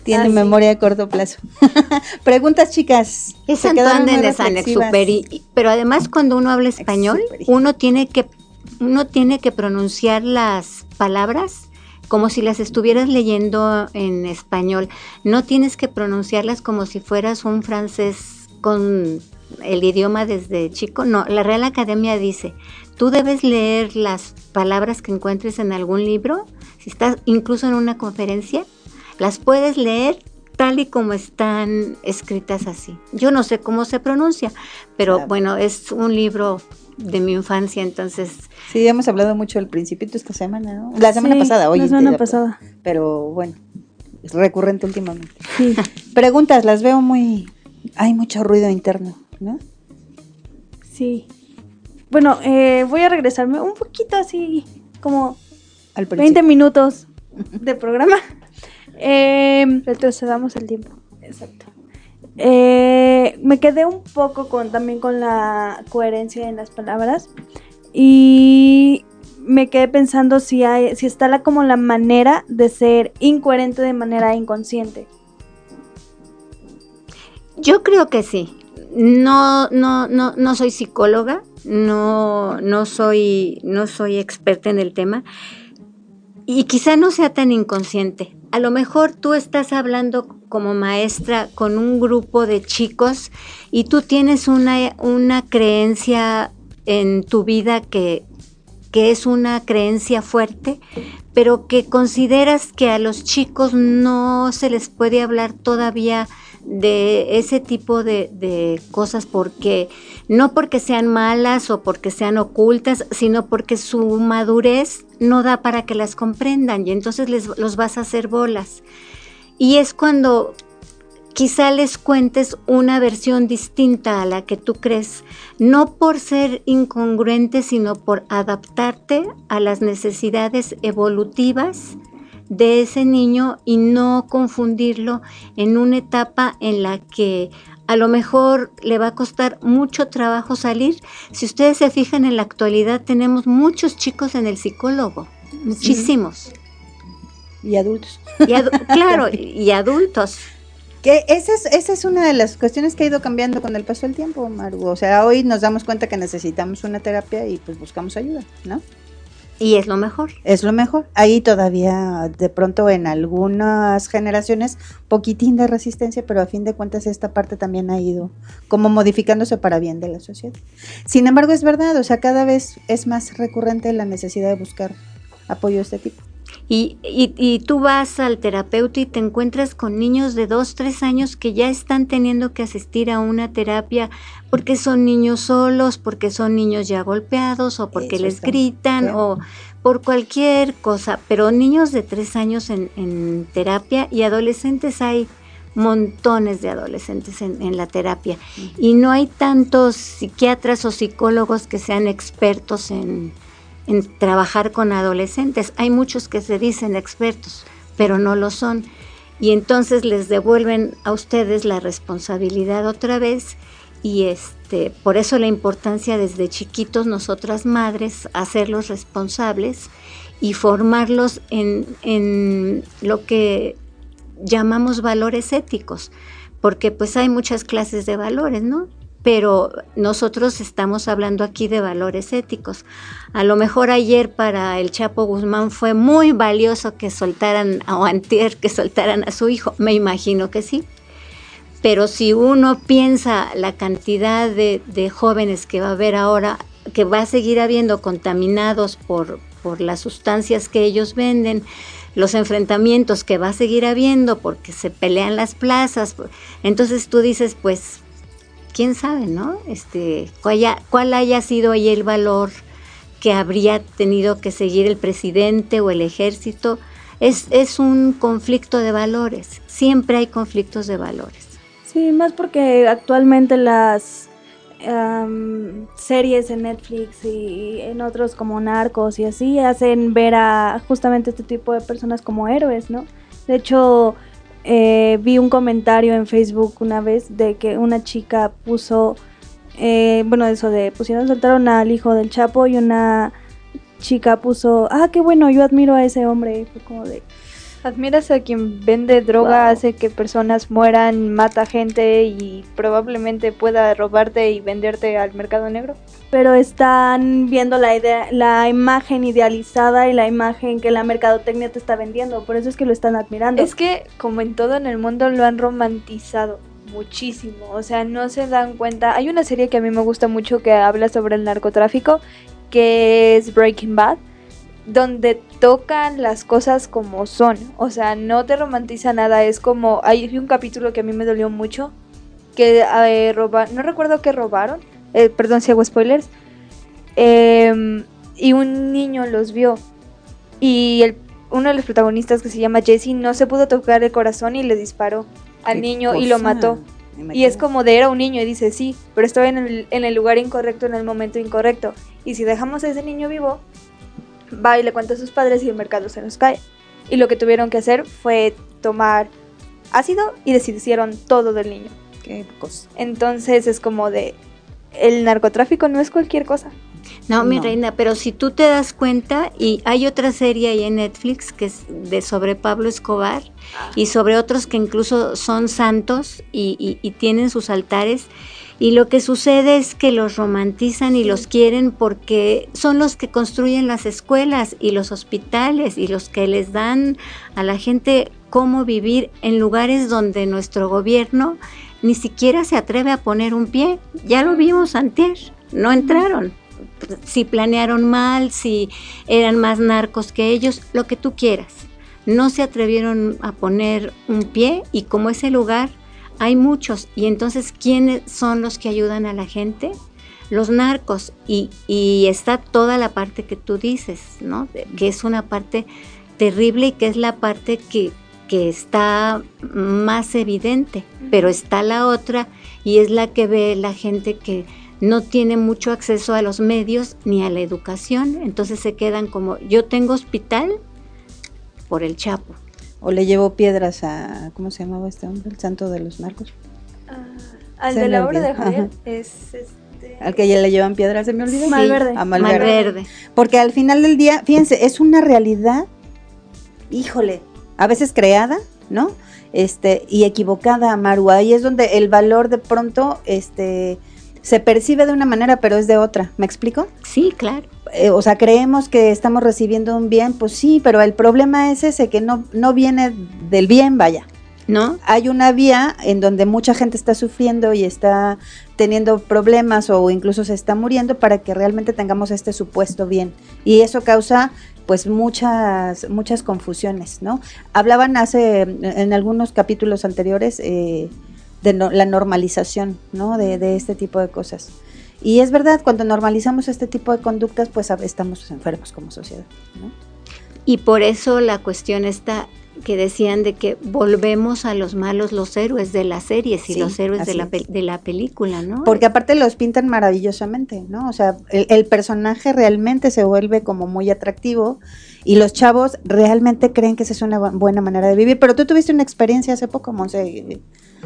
Tiene ah, memoria de corto plazo. Preguntas, chicas. Es Antoine de Saint-Exupéry. Pero además, cuando uno habla español, uno tiene que uno tiene que pronunciar las palabras como si las estuvieras leyendo en español. No tienes que pronunciarlas como si fueras un francés con el idioma desde chico. No, la Real Academia dice, tú debes leer las palabras que encuentres en algún libro, si estás incluso en una conferencia, las puedes leer tal y como están escritas así. Yo no sé cómo se pronuncia, pero bueno, es un libro de mi infancia, entonces... Sí, hemos hablado mucho del principito esta semana, ¿no? La semana pasada, hoy. La semana pasada. Pero bueno, es recurrente últimamente. Sí. Preguntas, las veo muy... Hay mucho ruido interno, ¿no? Sí. Bueno, eh, voy a regresarme un poquito así, como Al 20 minutos de programa. Eh, retrocedamos el tiempo. Exacto. Eh, me quedé un poco con también con la coherencia en las palabras y me quedé pensando si hay, si está la, como la manera de ser incoherente de manera inconsciente. Yo creo que sí. No, no, no, no soy psicóloga, no, no soy, no soy experta en el tema y quizá no sea tan inconsciente. A lo mejor tú estás hablando como maestra con un grupo de chicos y tú tienes una, una creencia en tu vida que, que es una creencia fuerte, pero que consideras que a los chicos no se les puede hablar todavía de ese tipo de, cosas porque no porque sean malas o porque sean ocultas, sino porque su madurez no da para que las comprendan y entonces les, los vas a hacer bolas. Y es cuando quizá les cuentes una versión distinta a la que tú crees, no por ser incongruente, sino por adaptarte a las necesidades evolutivas de ese niño y no confundirlo en una etapa en la que a lo mejor le va a costar mucho trabajo salir. Si ustedes se fijan en la actualidad tenemos muchos chicos en el psicólogo, muchísimos. Y adultos. claro, y adultos. Que esa es, esa es una de las cuestiones que ha ido cambiando con el paso del tiempo, Maru. O sea, hoy nos damos cuenta que necesitamos una terapia y pues buscamos ayuda, ¿no? Y es lo mejor. Es lo mejor. Ahí todavía, de pronto, en algunas generaciones, poquitín de resistencia, pero a fin de cuentas esta parte también ha ido como modificándose para bien de la sociedad. Sin embargo, es verdad, o sea, cada vez es más recurrente la necesidad de buscar apoyo de este tipo. Y, y, tú vas al terapeuta y te encuentras con niños de dos, tres años que ya están teniendo que asistir a una terapia porque son niños solos, porque son niños ya golpeados o porque les gritan o por cualquier cosa. Pero niños de tres años en, en terapia y adolescentes hay montones de adolescentes en, en, la terapia. Y no hay tantos psiquiatras o psicólogos que sean expertos en, en trabajar con adolescentes. Hay muchos que se dicen expertos, pero no lo son. Y entonces les devuelven a ustedes la responsabilidad otra vez y este por eso la importancia desde chiquitos nosotras madres hacerlos responsables y formarlos en, en lo que llamamos valores éticos porque pues hay muchas clases de valores, ¿no? Pero nosotros estamos hablando aquí de valores éticos. A lo mejor ayer para el Chapo Guzmán fue muy valioso que soltaran, o antier, que soltaran a su hijo, me imagino que sí. Pero si uno piensa la cantidad de, jóvenes que va a haber ahora, que va a seguir habiendo contaminados por, por las sustancias que ellos venden, los enfrentamientos que va a seguir habiendo porque se pelean las plazas, entonces tú dices, pues quién sabe, ¿no? Este, cuál, haya, sido ahí el valor que habría tenido que seguir el presidente o el ejército. Es, es un conflicto de valores, siempre hay conflictos de valores. Sí, más porque actualmente las series en Netflix y en otros como Narcos y así hacen ver a justamente este tipo de personas como héroes, ¿no? De hecho, eh, vi un comentario en Facebook una vez de que una chica puso, eh, bueno, eso de pusieron, soltaron al hijo del Chapo y una chica puso, ah, qué bueno, yo admiro a ese hombre. Fue como de, Admiras a quien vende droga, hace que personas mueran, mata gente y probablemente pueda robarte y venderte al mercado negro. Pero están viendo la idea, la imagen idealizada y la imagen que la mercadotecnia te está vendiendo, por eso es que lo están admirando. Es que como en todo en el mundo lo han romantizado muchísimo, o sea, no se dan cuenta. Hay una serie que a mí me gusta mucho que habla sobre el narcotráfico, que es Breaking Bad donde tocan las cosas como son. O sea, no te romantiza nada. Es como. Hay un capítulo que a mí me dolió mucho. Que eh, no recuerdo que robaron. Eh, perdón si hago spoilers. Em, y un niño los vio. Y el, uno de los protagonistas que se llama Jesse no se pudo tocar el corazón y le disparó al niño y lo mató. Y es como de era un niño y dice sí, pero estaba en el, en el lugar incorrecto en el momento incorrecto. Y si dejamos a ese niño vivo, va y le cuenta a sus padres y el mercado se nos cae. Y lo que tuvieron que hacer fue tomar ácido y deshicieron todo del niño. Qué cosa. Entonces es como de el narcotráfico no es cualquier cosa. No, mi No. reina, pero si tú te das cuenta, y hay otra serie ahí en Netflix que es de sobre Pablo Escobar y sobre otros que incluso son santos y, y- y tienen sus altares. Y lo que sucede es que los romantizan y los quieren porque son los que construyen las escuelas y los hospitales y los que les dan a la gente cómo vivir en lugares donde nuestro gobierno ni siquiera se atreve a poner un pie. Ya lo vimos antier, no entraron si planearon mal, si eran más narcos que ellos, lo que tú quieras. No se atrevieron a poner un pie y como ese lugar hay muchos y entonces ¿quiénes son los que ayudan a la gente? Los narcos y, y está toda la parte que tú dices, ¿no? Que es una parte terrible y que es la parte que, que está más evidente, pero está la otra y es la que ve la gente que no tiene mucho acceso a los medios ni a la educación, entonces se quedan como, yo tengo hospital por el Chapo. O le llevó piedras a. ¿Cómo se llamaba este hombre? El santo de los narcos. al Se de la obra de. Javier Ajá. es este Al que ya le llevan piedras, se me olvidó. Malverde. A Malverde. Malverde. Porque al final del día, fíjense, es una realidad, híjole, a veces creada, ¿no? Este, y equivocada, Amaru. Ahí es donde el valor de pronto, este, se percibe de una manera, pero es de otra. ¿Me explico? Sí, claro. Eh, o sea, creemos que estamos recibiendo un bien, pues sí, pero el problema es ese, que no, no viene del bien, vaya. ¿No? Hay una vía en donde mucha gente está sufriendo y está teniendo problemas o incluso se está muriendo para que realmente tengamos este supuesto bien. Y eso causa pues muchas muchas confusiones, ¿no? Hablaban hace en algunos capítulos anteriores eh, de no- la normalización, ¿no? De, de este tipo de cosas. Y es verdad, cuando normalizamos este tipo de conductas, pues estamos enfermos como sociedad, ¿no? Y por eso la cuestión está que decían de que volvemos a los malos los héroes de las series y Sí, los héroes de la, de la película, ¿no? Porque aparte los pintan maravillosamente, ¿no? O sea, el, el personaje realmente se vuelve como muy atractivo y los chavos realmente creen que esa es una bu- buena manera de vivir. Pero tú tuviste una experiencia hace poco, Monse,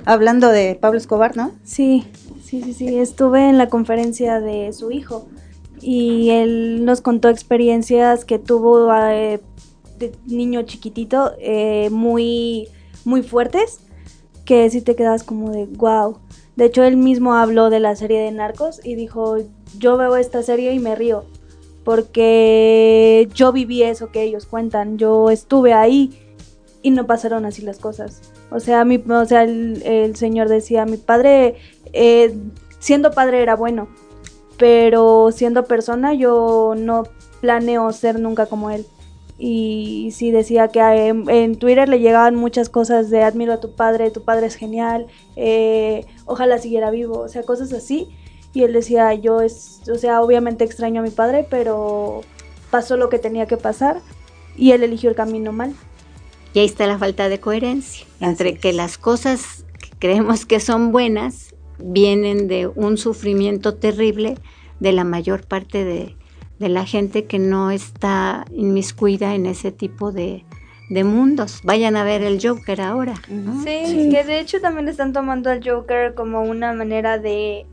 hablando de Pablo Escobar, ¿no? Sí, sí, sí, sí. Estuve en la conferencia de su hijo y él nos contó experiencias que tuvo eh, niño chiquitito eh, muy, muy fuertes que si te quedas como de wow. De hecho, él mismo habló de la serie de Narcos y dijo, yo veo esta serie y me río porque yo viví eso que ellos cuentan, yo estuve ahí y no pasaron así las cosas. O sea, mi, o sea el, el señor decía, mi padre, eh, siendo padre era bueno, pero siendo persona yo no planeo ser nunca como él. Y sí decía que en, en Twitter le llegaban muchas cosas de admiro a tu padre, tu padre es genial, eh, ojalá siguiera vivo, o sea, cosas así. Y él decía, yo es, o sea, obviamente extraño a mi padre, pero pasó lo que tenía que pasar y él eligió el camino mal. Y ahí está la falta de coherencia entre Así que es. las cosas que creemos que son buenas vienen de un sufrimiento terrible de la mayor parte de, de la gente que no está inmiscuida en ese tipo de, de mundos. Vayan a ver el Joker ahora. ¿no? Sí, que de hecho también están tomando al Joker como una manera de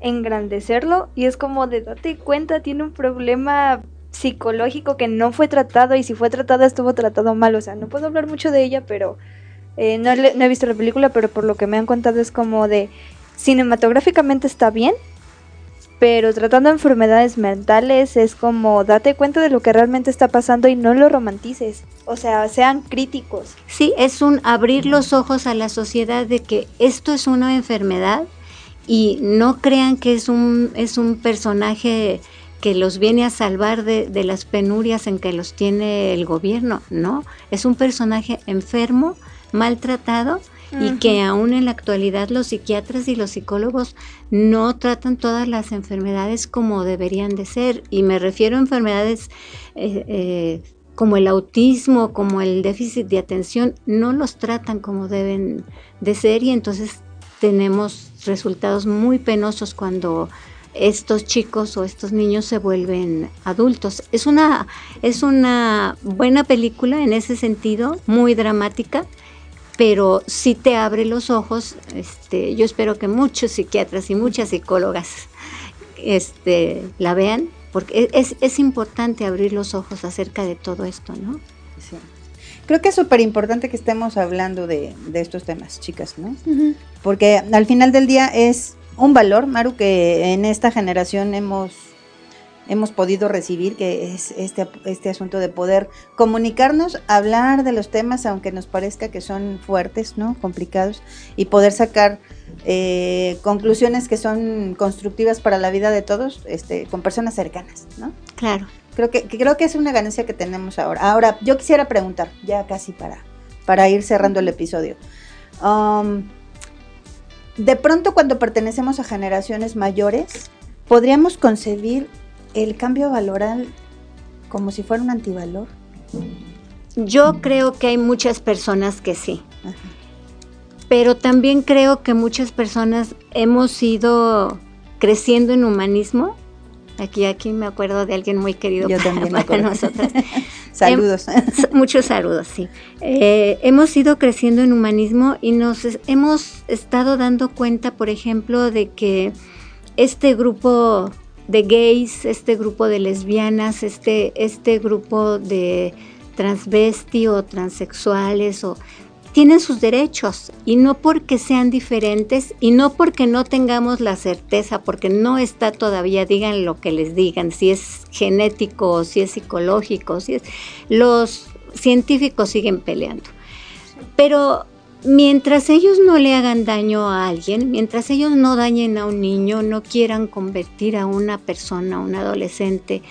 engrandecerlo y es como de date cuenta, tiene un problema psicológico que no fue tratado y si fue tratado estuvo tratado mal, o sea, no puedo hablar mucho de ella, pero eh, no, le- no he visto la película, pero por lo que me han contado es como de cinematográficamente está bien, pero tratando enfermedades mentales es como date cuenta de lo que realmente está pasando y no lo romantices, o sea, sean críticos. Sí, es un abrir los ojos a la sociedad de que esto es una enfermedad y no crean que es un, es un personaje que los viene a salvar de, de las penurias en que los tiene el gobierno, no, es un personaje enfermo, maltratado, y que aún en la actualidad los psiquiatras y los psicólogos no tratan todas las enfermedades como deberían de ser. Y me refiero a enfermedades eh, eh, como el autismo, como el déficit de atención, no los tratan como deben de ser y entonces tenemos resultados muy penosos cuando estos chicos o estos niños se vuelven adultos. Es una, es una buena película en ese sentido, muy dramática pero sí te abre los ojos. Este, yo espero que muchos psiquiatras y muchas psicólogas este, la vean, porque es, es importante abrir los ojos acerca de todo esto, ¿no? Sí. Creo que es súper importante que estemos hablando de, de, estos temas, chicas, ¿no? Porque al final del día es un valor, Maru, que en esta generación hemos hemos podido recibir, que es este, este asunto de poder comunicarnos, hablar de los temas, aunque nos parezca que son fuertes, ¿no? Complicados, y poder sacar eh, conclusiones que son constructivas para la vida de todos, este, con personas cercanas, ¿no? Claro. Creo que, creo que es una ganancia que tenemos ahora. Ahora, yo quisiera preguntar, ya casi para, para ir cerrando el episodio. Um, de pronto, cuando pertenecemos a generaciones mayores, podríamos concebir el cambio valoral como si fuera un antivalor? Yo creo que hay muchas personas que sí. Pero también creo que muchas personas hemos ido creciendo en humanismo. Aquí, aquí me acuerdo de alguien muy querido Yo para, para nosotras. saludos. muchos saludos, sí. Eh, hemos ido creciendo en humanismo y nos hemos estado dando cuenta, por ejemplo, de que este grupo de gays, este grupo de lesbianas, este, este grupo de transvesti o transexuales o tienen sus derechos y no porque sean diferentes y no porque no tengamos la certeza, porque no está todavía, digan lo que les digan, si es genético o si es psicológico, si es los científicos siguen peleando. Pero mientras ellos no le hagan daño a alguien, mientras ellos no dañen a un niño, no quieran convertir a una persona, a un adolescente,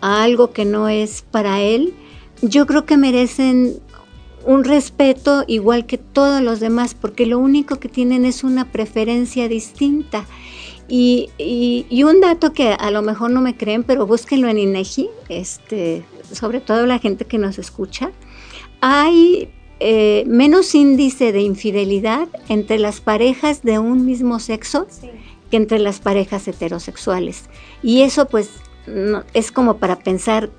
a algo que no es para él, yo creo que merecen un respeto igual que todos los demás, porque lo único que tienen es una preferencia distinta. Y, y, un dato que a lo mejor no me creen, pero búsquenlo en INEGI, este, sobre todo la gente que nos escucha. Hay eh, menos índice de infidelidad entre las parejas de un mismo sexo que entre las parejas heterosexuales. Y eso pues es como para pensar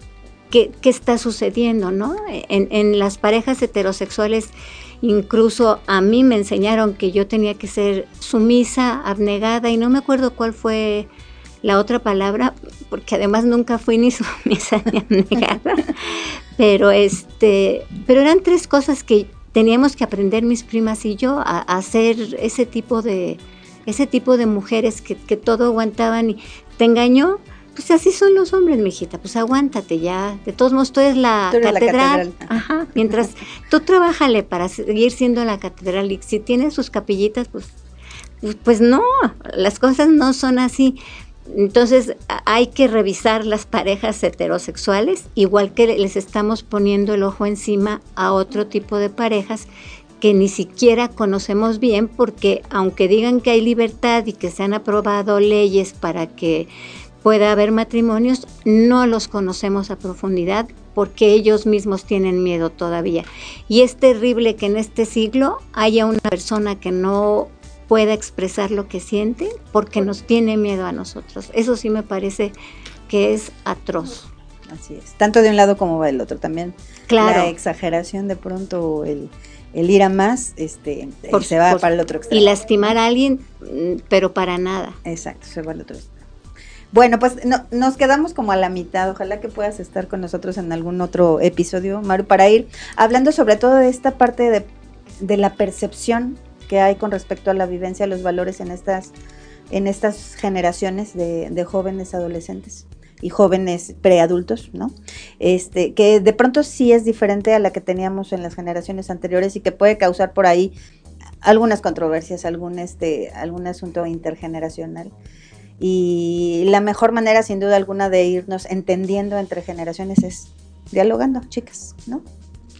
qué, está sucediendo, ¿no? En, en, las parejas heterosexuales incluso a mí me enseñaron que yo tenía que ser sumisa, abnegada y no me acuerdo cuál fue la otra palabra, porque además nunca fui ni sumisa ni abnegada, pero este, pero eran tres cosas que teníamos que aprender mis primas y yo a, hacer ese tipo de ese tipo de mujeres que, todo aguantaban y te engañó, pues así son los hombres, mijita, pues aguántate ya. De todos modos, tú eres la, catedral. Ajá, mientras tú trabájale para seguir siendo la catedral y si tienes sus capillitas, pues, pues no, las cosas no son así. Entonces hay que revisar las parejas heterosexuales, igual que les estamos poniendo el ojo encima a otro tipo de parejas que ni siquiera conocemos bien porque aunque digan que hay libertad y que se han aprobado leyes para que pueda haber matrimonios, no los conocemos a profundidad porque ellos mismos tienen miedo todavía. Y es terrible que en este siglo haya una persona que no pueda expresar lo que siente porque nos tiene miedo a nosotros. Eso sí me parece que es atroz. Así es. Tanto de un lado como del otro también. Claro. La exageración de pronto, el, el ir a más, este, se va para el otro extremo. Y lastimar a alguien, mm, pero para nada. Exacto, se va al otro extremo. Bueno, pues no, nos quedamos como a la mitad. Ojalá que puedas estar con nosotros en algún otro episodio, Maru, para ir hablando sobre todo de esta parte de, de la percepción que hay con respecto a la vivencia, los valores en estas, en estas generaciones de, jóvenes adolescentes y jóvenes preadultos, ¿no? Este, que de pronto sí es diferente a la que teníamos en las generaciones anteriores y que puede causar por ahí algunas controversias, algún este, algún asunto intergeneracional. Y la mejor manera, sin duda alguna, de irnos entendiendo entre generaciones es dialogando, chicas, ¿no?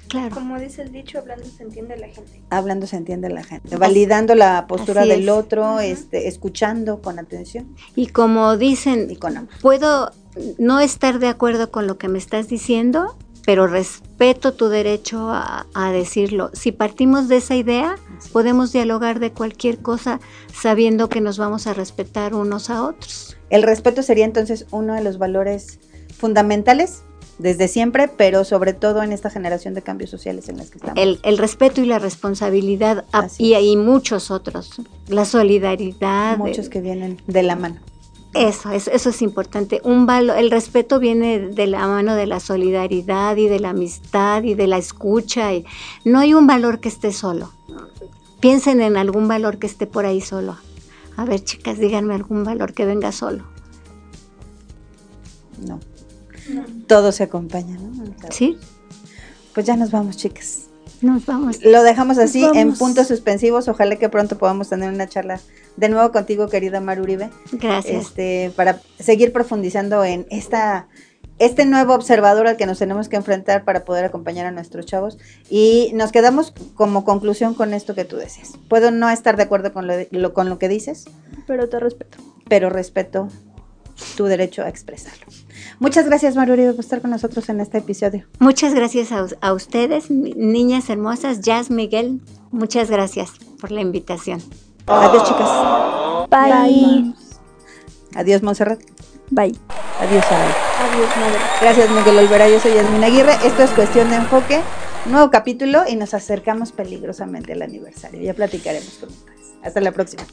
Claro. Como dice el dicho, hablando se entiende la gente. Hablando se entiende la gente, validando la postura así del es. otro, este, escuchando con atención Y como dicen, y con amor. puedo no estar de acuerdo con lo que me estás diciendo, pero respeto tu derecho a, a decirlo. Si partimos de esa idea, podemos dialogar de cualquier cosa sabiendo que nos vamos a respetar unos a otros. El respeto sería entonces uno de los valores fundamentales desde siempre, pero sobre todo en esta generación de cambios sociales en las que estamos. El, el respeto y la responsabilidad a- Así y, y muchos otros. La solidaridad. Muchos el- que vienen de la mano. Eso, eso, eso es importante. Un valo- el respeto viene de la mano de la solidaridad y de la amistad y de la escucha. Y no hay un valor que esté solo. Piensen en algún valor que esté por ahí solo. A ver, chicas, díganme algún valor que venga solo. No. Todo se acompaña, ¿no? ¿Sí? Pues ya nos vamos, chicas. Nos vamos. Lo dejamos así en puntos suspensivos. Ojalá que pronto podamos tener una charla de nuevo contigo, querida Maru Uribe, Gracias. este, para seguir profundizando en esta este nuevo observador al que nos tenemos que enfrentar para poder acompañar a nuestros chavos. Y nos quedamos como conclusión con esto que tú decías. Puedo no estar de acuerdo con lo, de- lo- con lo que dices, Pero te respeto. pero respeto tu derecho a expresarlo. Muchas gracias, Maru Uribe, por estar con nosotros en este episodio. Muchas gracias a, us- a ustedes, ni- niñas hermosas. Jazz Miguel, muchas gracias por la invitación. Adiós, chicas. Bye. Adiós, Montserrat. Bye. Adiós, Aral. Adiós, madre. Gracias, Miguel Olvera. Yo soy Yasmina Aguirre. Esto es Cuestión de Enfoque. Nuevo capítulo y nos acercamos peligrosamente al aniversario. Ya platicaremos con ustedes. Hasta la próxima.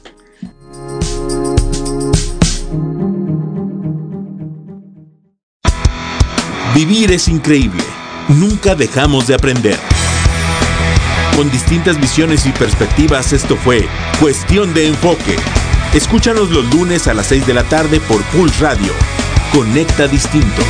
Vivir es increíble. Nunca dejamos de aprender. Con distintas visiones y perspectivas, esto fue Cuestión de Enfoque. Escúchanos los lunes a las 6 de la tarde por Pulse Radio. Conecta Distinto.